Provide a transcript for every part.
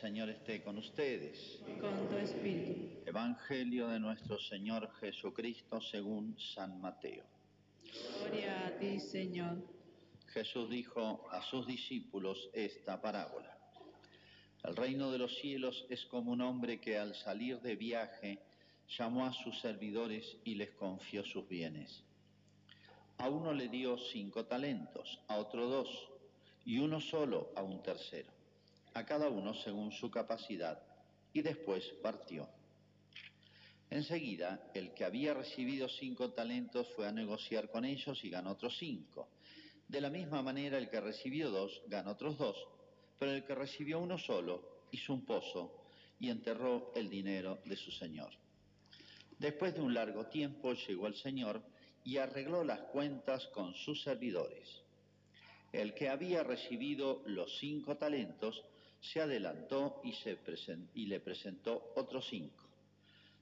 Señor esté con ustedes. con tu espíritu. Evangelio de nuestro Señor Jesucristo según San Mateo. Gloria a ti, Señor. Jesús dijo a sus discípulos esta parábola. El reino de los cielos es como un hombre que al salir de viaje llamó a sus servidores y les confió sus bienes. A uno le dio cinco talentos, a otro dos, y uno solo a un tercero, a cada uno según su capacidad, y después partió. Enseguida, el que había recibido cinco talentos fue a negociar con ellos y ganó otros cinco. De la misma manera, el que recibió dos ganó otros dos, pero el que recibió uno solo hizo un pozo y enterró el dinero de su señor. Después de un largo tiempo llegó el señor y arregló las cuentas con sus servidores. El que había recibido los cinco talentos se adelantó y, se presen- y le presentó otros cinco.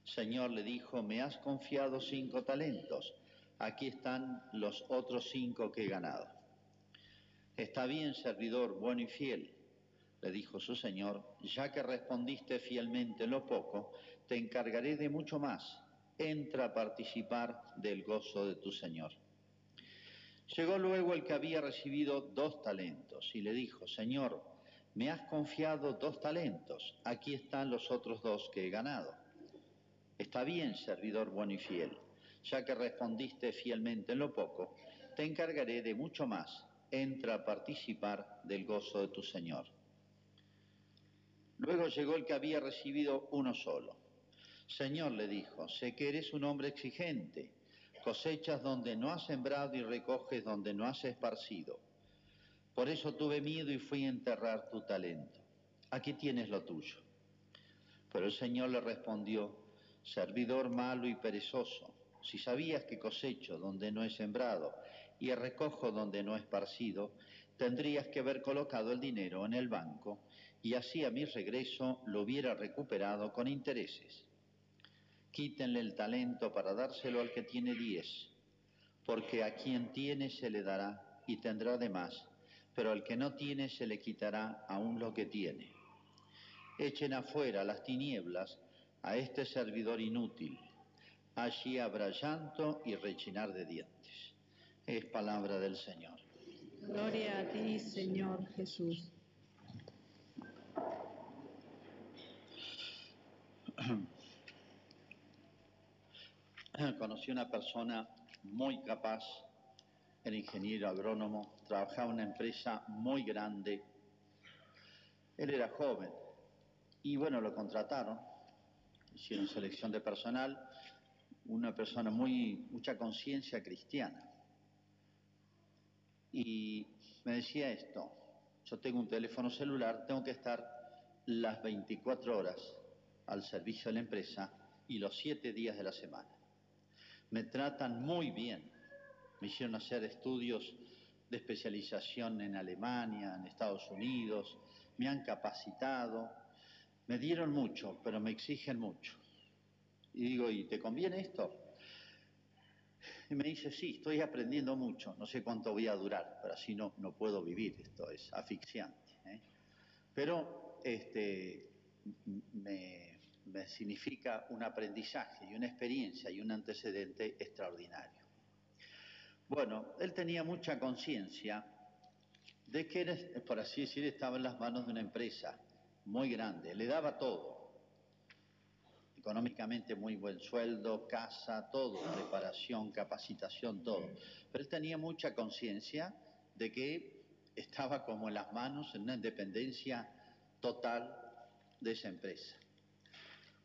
Señor le dijo, me has confiado cinco talentos, aquí están los otros cinco que he ganado. Está bien, servidor, bueno y fiel, le dijo su señor, ya que respondiste fielmente en lo poco, te encargaré de mucho más. Entra a participar del gozo de tu señor. Llegó luego el que había recibido dos talentos y le dijo, Señor, me has confiado dos talentos, aquí están los otros dos que he ganado. Está bien, servidor bueno y fiel, ya que respondiste fielmente en lo poco, te encargaré de mucho más. Entra a participar del gozo de tu Señor. Luego llegó el que había recibido uno solo. Señor, le dijo, sé que eres un hombre exigente, cosechas donde no has sembrado y recoges donde no has esparcido. Por eso tuve miedo y fui a enterrar tu talento. Aquí tienes lo tuyo. Pero el Señor le respondió, servidor malo y perezoso, si sabías que cosecho donde no he sembrado y recojo donde no he esparcido, tendrías que haber colocado el dinero en el banco y así a mi regreso lo hubiera recuperado con intereses. Quítenle el talento para dárselo al que tiene diez, porque a quien tiene se le dará y tendrá de más, pero al que no tiene se le quitará aún lo que tiene. Echen afuera las tinieblas a este servidor inútil. Allí habrá llanto y rechinar de dientes. Es palabra del Señor. Gloria a ti, Señor Jesús. Conocí una persona muy capaz, era ingeniero agrónomo, trabajaba en una empresa muy grande. Él era joven y bueno, lo contrataron, hicieron selección de personal, una persona muy, mucha conciencia cristiana. Y me decía esto, yo tengo un teléfono celular, tengo que estar las 24 horas al servicio de la empresa y los 7 días de la semana. Me tratan muy bien, me hicieron hacer estudios de especialización en Alemania, en Estados Unidos, me han capacitado, me dieron mucho, pero me exigen mucho. Y digo, ¿y te conviene esto? Y me dice, sí, estoy aprendiendo mucho, no sé cuánto voy a durar, pero así no, no puedo vivir, esto es asfixiante. ¿eh? Pero este, me, me significa un aprendizaje y una experiencia y un antecedente extraordinario. Bueno, él tenía mucha conciencia de que, por así decir, estaba en las manos de una empresa muy grande, le daba todo, económicamente muy buen sueldo, casa, todo, preparación, capacitación, todo. Pero él tenía mucha conciencia de que estaba como en las manos, en una independencia total de esa empresa.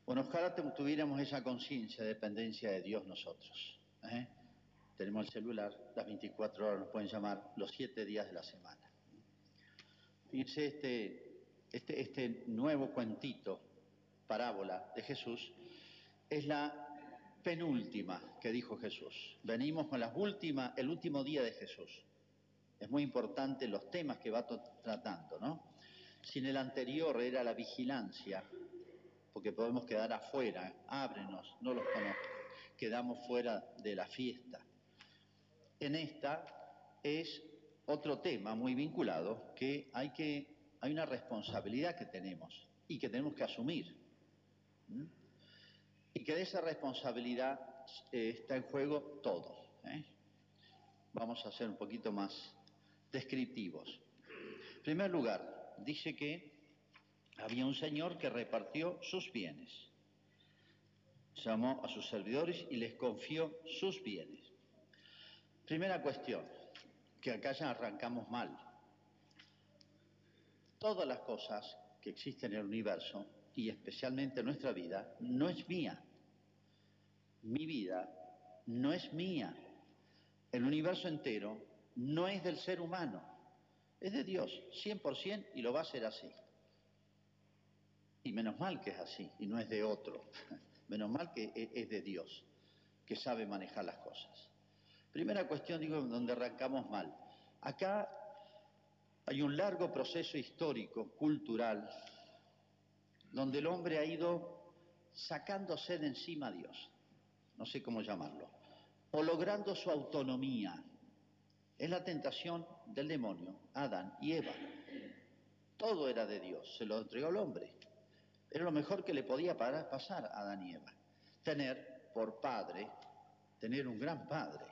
Bueno, ojalá tuviéramos esa conciencia de dependencia de Dios nosotros. ¿eh? Tenemos el celular, las 24 horas nos pueden llamar los 7 días de la semana. Fíjense este, este, este nuevo cuentito, parábola de Jesús, es la penúltima que dijo Jesús. Venimos con la última, el último día de Jesús. Es muy importante los temas que va tratando, ¿no? Si en el anterior era la vigilancia, porque podemos quedar afuera, ábrenos, no los conozco, quedamos fuera de la fiesta. En esta es otro tema muy vinculado, que hay, una responsabilidad que tenemos y que tenemos que asumir. Y que de esa responsabilidad eh, está en juego todo. ¿eh? Vamos a ser un poquito más descriptivos. En primer lugar, dice que había un señor que repartió sus bienes. Llamó a sus servidores y les confió sus bienes. Primera cuestión, que acá ya arrancamos mal. Todas las cosas que existen en el universo, y especialmente nuestra vida, no es mía. Mi vida no es mía. El universo entero no es del ser humano, es de Dios, 100% y lo va a ser así. Y menos mal que es así y no es de otro. Menos mal que e-, es de Dios, que sabe manejar las cosas. Primera cuestión, digo, donde arrancamos mal. Acá hay un largo proceso histórico, cultural, donde el hombre ha ido sacándose de encima a Dios, no sé cómo llamarlo, o logrando su autonomía. Es la tentación del demonio, Adán y Eva. Todo era de Dios, se lo entregó al hombre. Era lo mejor que le podía pasar a Adán y Eva. Tener por padre, tener un gran padre.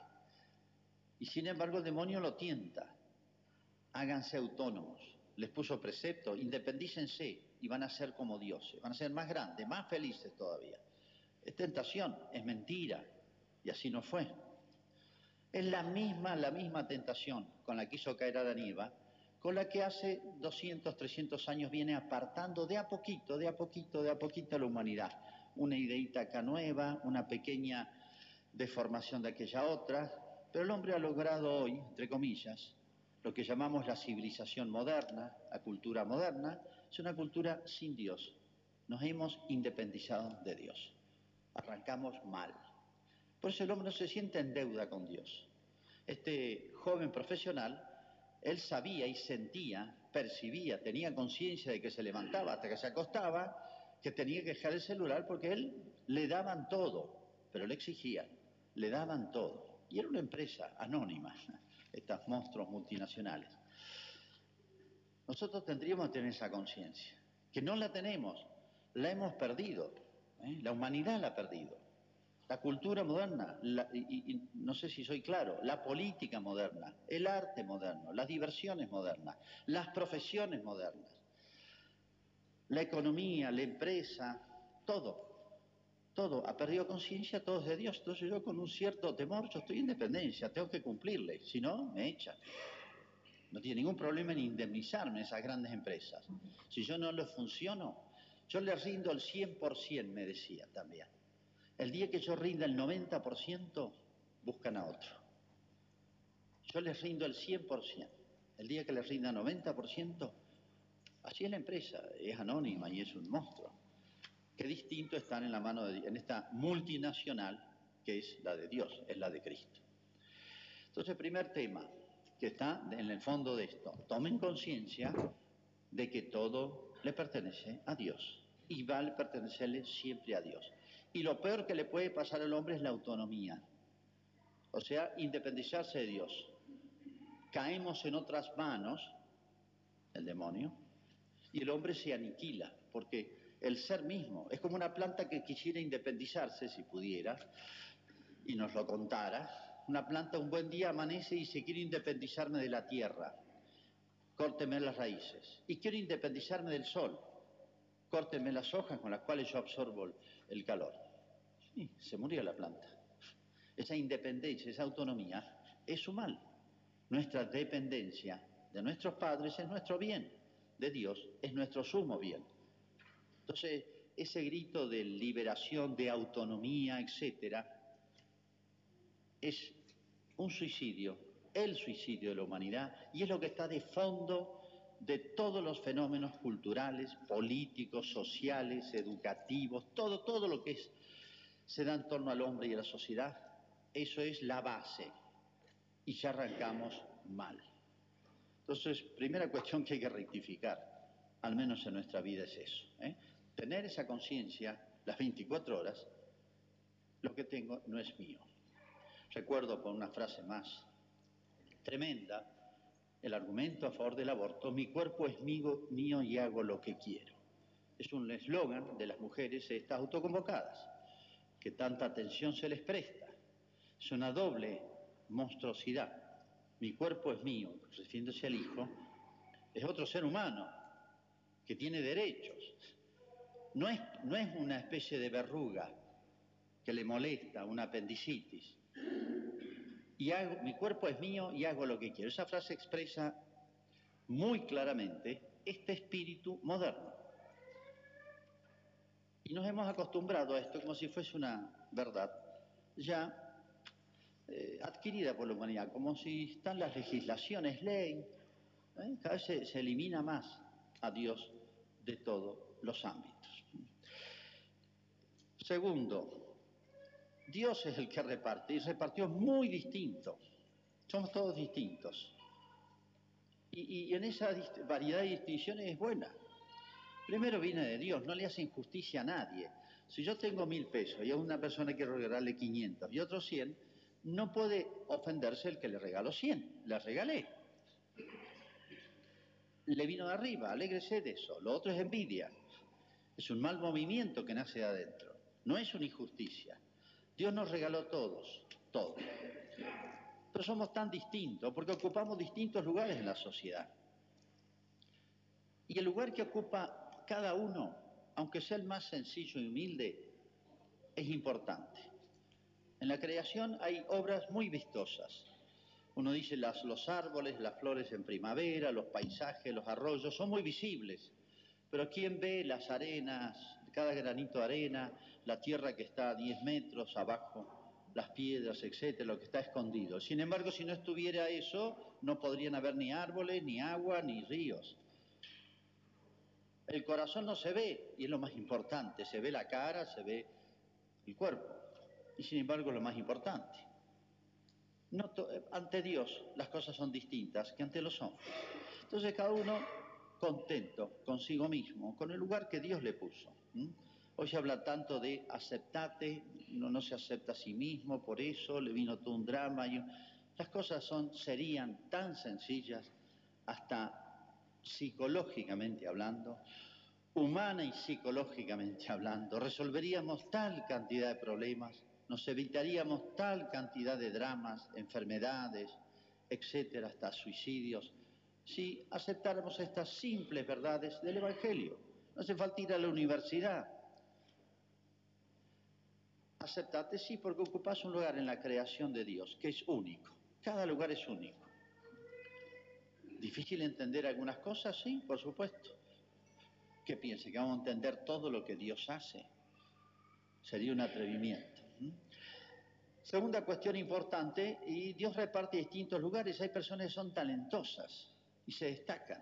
Y sin embargo el demonio lo tienta. Háganse autónomos. Les puso precepto, independícense y van a ser como dioses. Van a ser más grandes, más felices todavía. Es tentación, es mentira. Y así no fue. Es la misma, la misma tentación con la que hizo caer a Eva con la que hace 200, 300 años viene apartando de a poquito, de a poquito, de a poquito a la humanidad. Una ideita acá nueva, una pequeña deformación de aquella otra, pero el hombre ha logrado hoy, entre comillas, lo que llamamos la civilización moderna, la cultura moderna, es una cultura sin Dios. Nos hemos independizado de Dios. Arrancamos mal. Por eso el hombre no se siente en deuda con Dios. Este joven profesional él sabía y sentía, percibía, tenía conciencia de que se levantaba hasta que se acostaba, que tenía que dejar el celular porque él le daban todo, pero le exigían, le daban todo. Y era una empresa anónima, estas monstruos multinacionales. Nosotros tendríamos que tener esa conciencia, que no la tenemos, la hemos perdido, ¿eh? la humanidad la ha perdido la cultura moderna, y, no sé si soy claro, la política moderna, el arte moderno, las diversiones modernas, las profesiones modernas, la economía, la empresa, todo, todo, ha perdido conciencia, todo es de Dios. Entonces yo con un cierto temor, yo estoy en dependencia, tengo que cumplirle, si no, me echan. No tiene ningún problema en indemnizarme esas grandes empresas. Si yo no les funciono, yo les rindo el 100%, me decía también. El día que yo rinda el 90%, buscan a otro. Yo les rindo el 100%. El día que les rinda 90%, así es la empresa, es anónima y es un monstruo. Qué distinto están en la mano de en esta multinacional que es la de Dios, es la de Cristo. Entonces, primer tema que está en el fondo de esto, tomen conciencia de que todo le pertenece a Dios y va a pertenecerle siempre a Dios. Y lo peor que le puede pasar al hombre es la autonomía, o sea, independizarse de Dios. Caemos en otras manos, el demonio, y el hombre se aniquila, porque el ser mismo es como una planta que quisiera independizarse, si pudiera, y nos lo contara. Una planta un buen día amanece y se quiere independizarme de la tierra, córteme las raíces, y quiero independizarme del sol, córteme las hojas con las cuales yo absorbo el calor. Sí, se murió la planta. Esa independencia, esa autonomía es su mal. Nuestra dependencia de nuestros padres es nuestro bien, de Dios es nuestro sumo bien. Entonces, ese grito de liberación, de autonomía, etcétera, es un suicidio, el suicidio de la humanidad, y es lo que está de fondo de todos los fenómenos culturales, políticos, sociales, educativos, todo, todo lo que es, se da en torno al hombre y a la sociedad, eso es la base. Y ya arrancamos mal. Entonces, primera cuestión que hay que rectificar, al menos en nuestra vida, es eso. ¿eh? Tener esa conciencia las 24 horas, lo que tengo no es mío. Recuerdo por una frase más tremenda, el argumento a favor del aborto, mi cuerpo es mío, mío y hago lo que quiero. es un eslogan de las mujeres estas autoconvocadas, que tanta atención se les presta. Es una doble monstruosidad. Mi cuerpo es mío, refiriéndose al hijo, es otro ser humano que tiene derechos. No es, una especie de verruga que le molesta, una apendicitis. Y hago, mi cuerpo es mío y hago lo que quiero. Esa frase expresa muy claramente este espíritu moderno. Y nos hemos acostumbrado a esto como si fuese una verdad ya eh, adquirida por la humanidad, como si están las legislaciones, ley, ¿eh? cada vez se elimina más a Dios de todos los ámbitos. Segundo, Dios es el que reparte y repartió muy distinto. Somos todos distintos. Y, en esa variedad de distinciones es buena. Primero viene de Dios, no le hace injusticia a nadie. Si yo tengo mil pesos y a una persona quiero regalarle 500 y otro 100, no puede ofenderse el que le regaló 100. Le regalé. Le vino de arriba, alégrese de eso. Lo otro es envidia. Es un mal movimiento que nace de adentro. No es una injusticia. Dios nos regaló todos, todos. Pero somos tan distintos porque ocupamos distintos lugares en la sociedad. Y el lugar que ocupa cada uno, aunque sea el más sencillo y humilde, es importante. En la creación hay obras muy vistosas. Uno dice las, los árboles, las flores en primavera, los paisajes, los arroyos, son muy visibles. Pero ¿quién ve las arenas, cada granito de arena, la tierra que está a 10 metros abajo, las piedras, etcétera, lo que está escondido? Sin embargo, si no estuviera eso, no podrían haber ni árboles, ni agua, ni ríos. El corazón no se ve, y es lo más importante, se ve la cara, se ve el cuerpo, y sin embargo lo más importante. Eh, ante Dios las cosas son distintas que ante los hombres. Entonces cada uno contento consigo mismo, con el lugar que Dios le puso. Hoy se habla tanto de aceptate, uno no se acepta a sí mismo, por eso le vino todo un drama. Y las cosas serían tan sencillas, hasta psicológicamente hablando, humana y psicológicamente hablando, resolveríamos tal cantidad de problemas, nos evitaríamos tal cantidad de dramas, enfermedades, etcétera, hasta suicidios, si aceptáramos estas simples verdades del Evangelio. No hace falta ir a la universidad. Aceptate, sí, porque ocupas un lugar en la creación de Dios, que es único. Cada lugar es único. ¿Difícil entender algunas cosas? Sí, por supuesto. ¿Qué piense? ¿Que vamos a entender todo lo que Dios hace? Sería un atrevimiento. Segunda cuestión importante, y Dios reparte distintos lugares. Hay personas que son talentosas y se destacan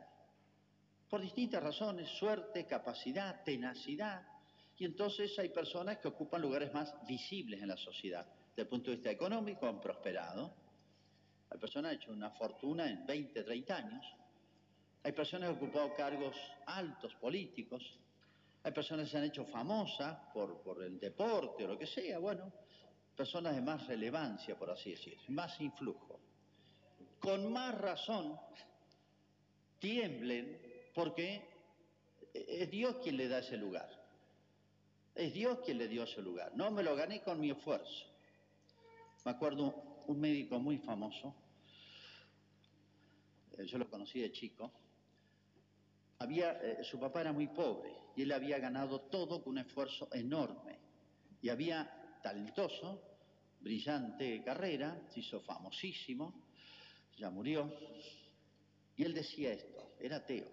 por distintas razones, suerte, capacidad, tenacidad. Y entonces hay personas que ocupan lugares más visibles en la sociedad. Desde el punto de vista económico han prosperado. Hay personas que han hecho una fortuna en 20, 30 años. Hay personas que han ocupado cargos altos políticos. Hay personas que se han hecho famosas por, por el deporte o lo que sea. Bueno, personas de más relevancia, por así decir, más influjo. Con más razón tiemblen porque es Dios quien le da ese lugar. Es Dios quien le dio ese lugar. No me lo gané con mi esfuerzo. Me acuerdo un médico muy famoso, eh, yo lo conocí de chico, había, eh, su papá era muy pobre y él había ganado todo con un esfuerzo enorme. Y había talentoso, brillante carrera, se hizo famosísimo, ya murió. Y él decía esto, era ateo.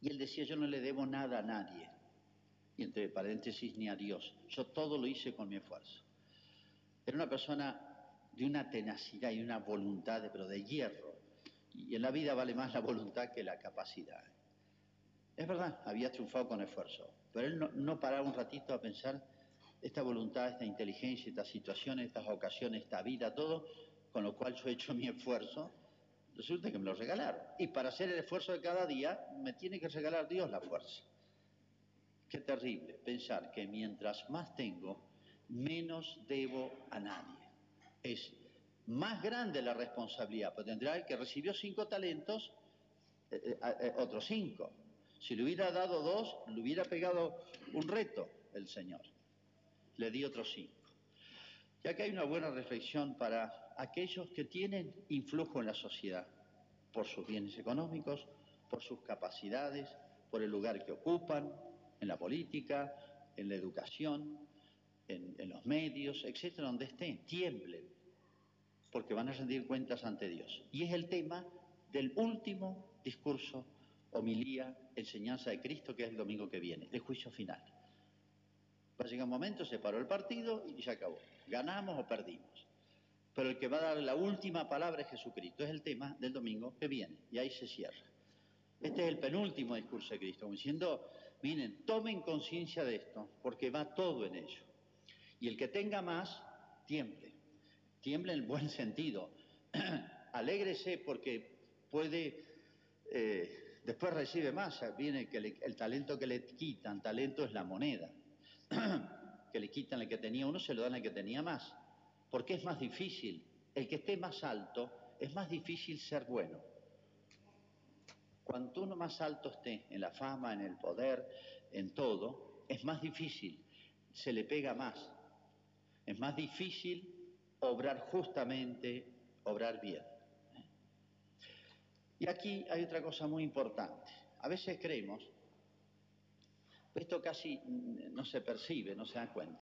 Y él decía, yo no le debo nada a nadie. Y entre paréntesis, ni a Dios. Yo todo lo hice con mi esfuerzo. Era una persona de una tenacidad y una voluntad, pero de hierro. Y en la vida vale más la voluntad que la capacidad. Es verdad, había triunfado con esfuerzo, pero él no, paraba un ratito a pensar esta voluntad, esta inteligencia, estas situaciones, estas ocasiones, esta vida, todo, con lo cual yo he hecho mi esfuerzo, resulta que me lo regalaron. Y para hacer el esfuerzo de cada día, me tiene que regalar Dios la fuerza. Qué terrible pensar que mientras más tengo, menos debo a nadie. Es más grande la responsabilidad, porque tendrá el que recibió cinco talentos, eh, eh, eh, otros cinco. Si le hubiera dado dos, le hubiera pegado un reto el Señor. Le di otros cinco. Ya que hay una buena reflexión para aquellos que tienen influjo en la sociedad, por sus bienes económicos, por sus capacidades, por el lugar que ocupan, en la política, en la educación, en, en los medios, etcétera, donde estén, tiemblen, porque van a rendir cuentas ante Dios. Y es el tema del último discurso, homilía, enseñanza de Cristo, que es el domingo que viene, el juicio final. Va a llegar un momento, se paró el partido y se acabó. Ganamos o perdimos. Pero el que va a dar la última palabra es Jesucristo. Es el tema del domingo que viene. Y ahí se cierra. Este es el penúltimo discurso de Cristo, como diciendo, miren, tomen conciencia de esto, porque va todo en ello. Y el que tenga más, tiemble. Tiemble en el buen sentido. Alégrese porque puede, eh, después recibe más. Viene que el talento que le quitan, talento es la moneda. que le quitan el que tenía uno, se lo dan al que tenía más. Porque es más difícil. El que esté más alto, es más difícil ser bueno. Cuanto uno más alto esté en la fama, en el poder, en todo, es más difícil, se le pega más. Es más difícil obrar justamente, obrar bien. Y aquí hay otra cosa muy importante. A veces creemos, esto casi no se percibe, no se da cuenta.